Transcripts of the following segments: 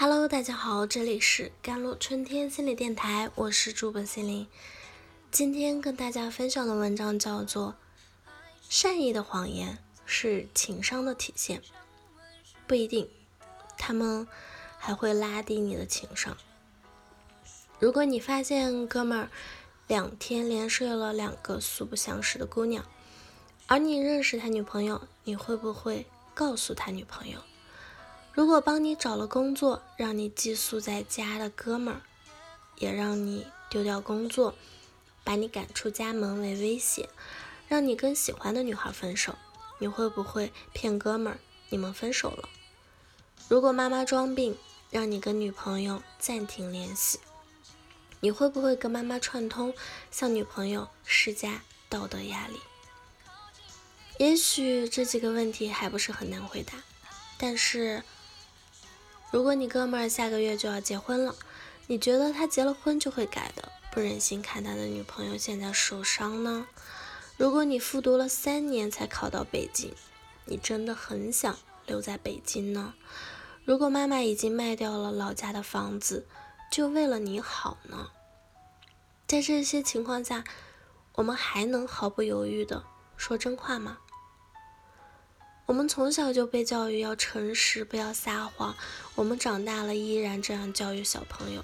Hello，大家好，这里是甘露春天心理电台，我是主播心灵。今天跟大家分享的文章叫做《善意的谎言是情商的体现》，不一定，他们还会拉低你的情商。如果你发现哥们儿两天连睡了两个素不相识的姑娘，而你认识他女朋友，你会不会告诉他女朋友？如果帮你找了工作，让你寄宿在家的哥们儿，也让你丢掉工作，把你赶出家门为威胁，让你跟喜欢的女孩分手，你会不会骗哥们儿你们分手了？如果妈妈装病，让你跟女朋友暂停联系，你会不会跟妈妈串通，向女朋友施加道德压力？也许这几个问题还不是很难回答，但是。如果你哥们儿下个月就要结婚了，你觉得他结了婚就会改的，不忍心看他的女朋友现在受伤呢？如果你复读了三年才考到北京，你真的很想留在北京呢？如果妈妈已经卖掉了老家的房子，就为了你好呢？在这些情况下，我们还能毫不犹豫的说真话吗？我们从小就被教育要诚实，不要撒谎。我们长大了依然这样教育小朋友，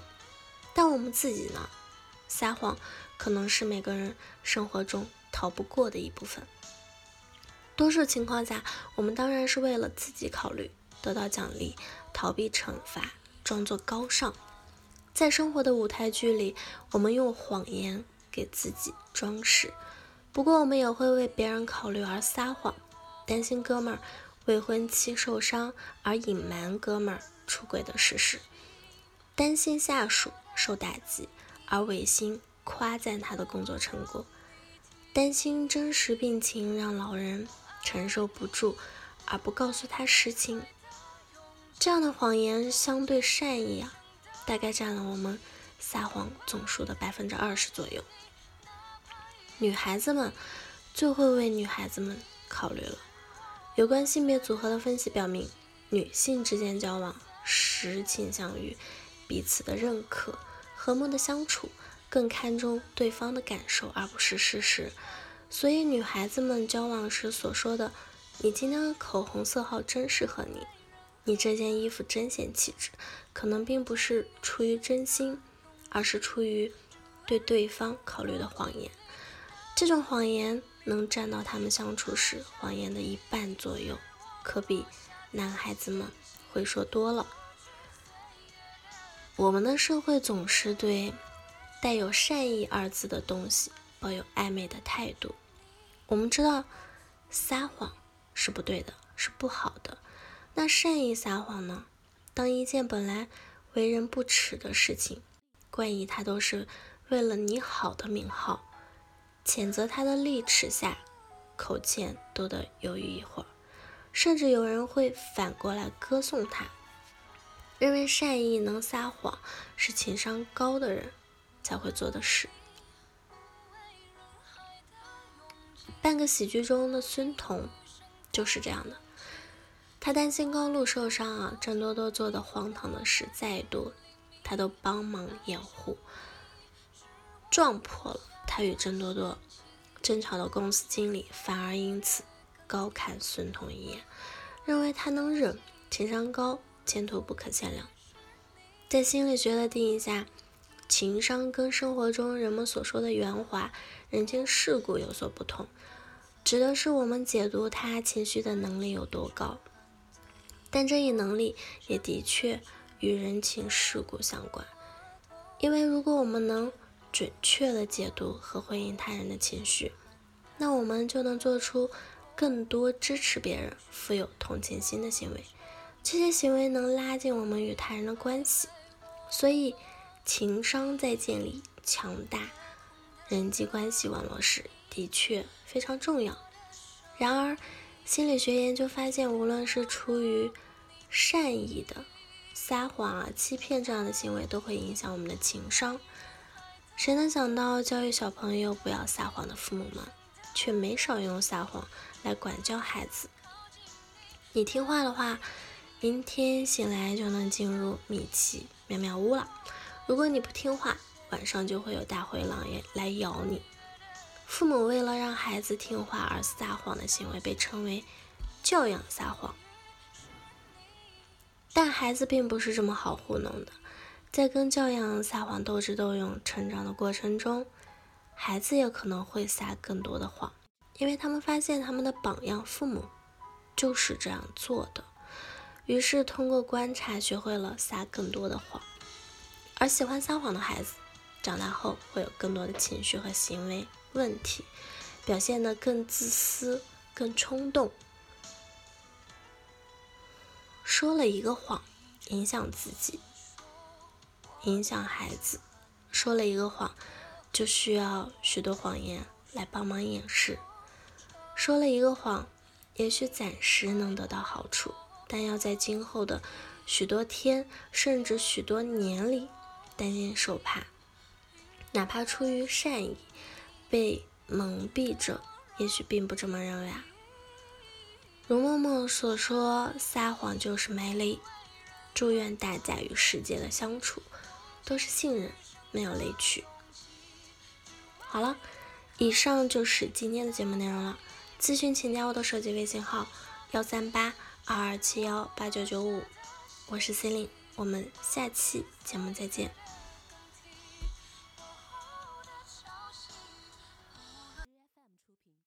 但我们自己呢？撒谎可能是每个人生活中逃不过的一部分。多数情况下，我们当然是为了自己考虑，得到奖励，逃避惩罚，装作高尚。在生活的舞台剧里，我们用谎言给自己装饰。不过，我们也会为别人考虑而撒谎。担心哥们儿未婚妻受伤而隐瞒哥们儿出轨的事实，担心下属受打击而违心夸赞他的工作成果，担心真实病情让老人承受不住而不告诉他实情。这样的谎言相对善意啊，大概占了我们撒谎总数的百分之二十左右。女孩子们最会为女孩子们考虑了。有关性别组合的分析表明，女性之间交往时倾向于彼此的认可、和睦的相处，更看重对方的感受而不是事实。所以，女孩子们交往时所说的“你今天的口红色号真适合你”“你这件衣服真显气质”，可能并不是出于真心，而是出于对对方考虑的谎言。这种谎言。能占到他们相处时谎言的一半左右，可比男孩子们会说多了。我们的社会总是对带有善意二字的东西抱有暧昧的态度。我们知道撒谎是不对的，是不好的。那善意撒谎呢？当一件本来为人不耻的事情，冠以他都是为了你好的名号。谴责他的利齿下，口欠都得犹豫一会儿，甚至有人会反过来歌颂他，认为善意能撒谎是情商高的人才会做的事。半个喜剧中的孙彤就是这样的，他担心高露受伤啊，郑多多做的荒唐的事再多，他都帮忙掩护，撞破了。他与郑多多争吵的公司经理反而因此高看孙彤一眼，认为他能忍，情商高，前途不可限量。在心理学的定义下，情商跟生活中人们所说的圆滑、人情世故有所不同，指的是我们解读他情绪的能力有多高。但这一能力也的确与人情世故相关，因为如果我们能。准确的解读和回应他人的情绪，那我们就能做出更多支持别人、富有同情心的行为。这些行为能拉近我们与他人的关系。所以，情商在建立强大人际关系网络时的确非常重要。然而，心理学研究发现，无论是出于善意的撒谎啊、欺骗这样的行为，都会影响我们的情商。谁能想到教育小朋友不要撒谎的父母们，却没少用撒谎来管教孩子？你听话的话，明天醒来就能进入米奇妙妙屋了。如果你不听话，晚上就会有大灰狼也来咬你。父母为了让孩子听话而撒谎的行为被称为教养撒谎。但孩子并不是这么好糊弄的，在跟教养撒谎斗智斗勇成长的过程中，孩子也可能会撒更多的谎，因为他们发现他们的榜样父母就是这样做的，于是通过观察学会了撒更多的谎。而喜欢撒谎的孩子，长大后会有更多的情绪和行为问题，表现得更自私、更冲动。说了一个谎，影响自己，影响孩子；说了一个谎，就需要许多谎言来帮忙掩饰。说了一个谎，也许暂时能得到好处，但要在今后的许多天，甚至许多年里。担惊受怕，哪怕出于善意，被蒙蔽着，也许并不这么认为啊。如默默所说，撒谎就是美丽。祝愿大家与世界的相处都是信任，没有雷区。好了，以上就是今天的节目内容了。咨询请加我的手机微信号：幺三八二二七幺八九九五，我是 Celine，，我们下期节目再见。